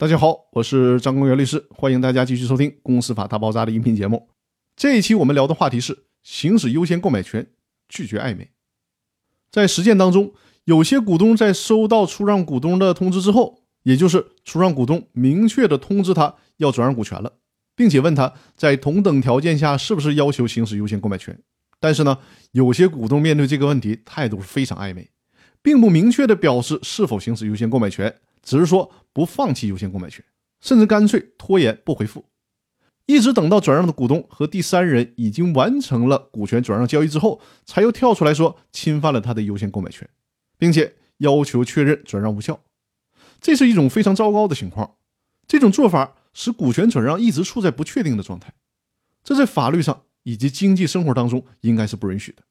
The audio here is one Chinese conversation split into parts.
大家好，我是张公元律师，欢迎大家继续收听《公司法大爆炸》的音频节目。这一期我们聊的话题是行使优先购买权，拒绝暧昧。在实践当中，有些股东在收到出让股东的通知之后，也就是出让股东明确的通知他要转让股权了，并且问他在同等条件下是不是要求行使优先购买权。但是呢，有些股东面对这个问题态度非常暧昧，并不明确的表示是否行使优先购买权。只是说不放弃优先购买权，甚至干脆拖延不回复，一直等到转让的股东和第三人已经完成了股权转让交易之后，才又跳出来说侵犯了他的优先购买权，并且要求确认转让无效。这是一种非常糟糕的情况。这种做法使股权转让一直处在不确定的状态，这在法律上以及经济生活当中应该是不允许的。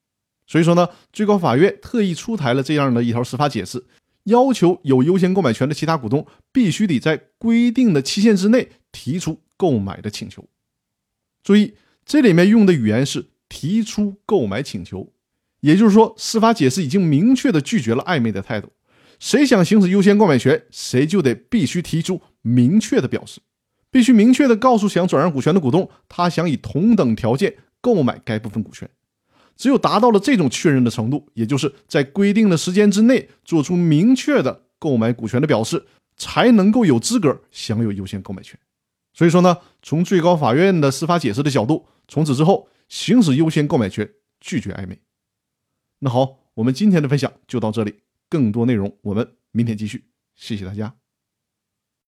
所以说呢，最高法院特意出台了这样的一条司法解释。要求有优先购买权的其他股东必须得在规定的期限之内提出购买的请求。注意，这里面用的语言是提出购买请求，也就是说，司法解释已经明确的拒绝了暧昧的态度。谁想行使优先购买权，谁就得必须提出明确的表示，必须明确的告诉想转让股权的股东，他想以同等条件购买该部分股权。只有达到了这种确认的程度，也就是在规定的时间之内做出明确的购买股权的表示，才能够有资格享有优先购买权。所以说呢，从最高法院的司法解释的角度，从此之后行使优先购买权，拒绝暧昧。那好，我们今天的分享就到这里，更多内容我们明天继续。谢谢大家。